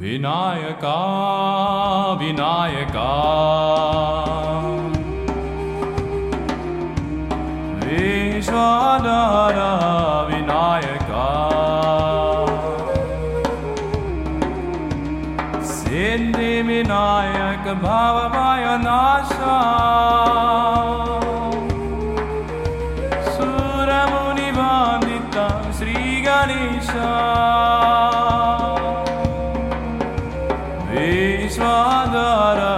Vinayaka Vinayaka. विश्वाधारा Vinayaka. Siddhivinayak भवमयनाशा सुरमुनिवान्दिता Shri Ganesha Vishwadhar Vinayaka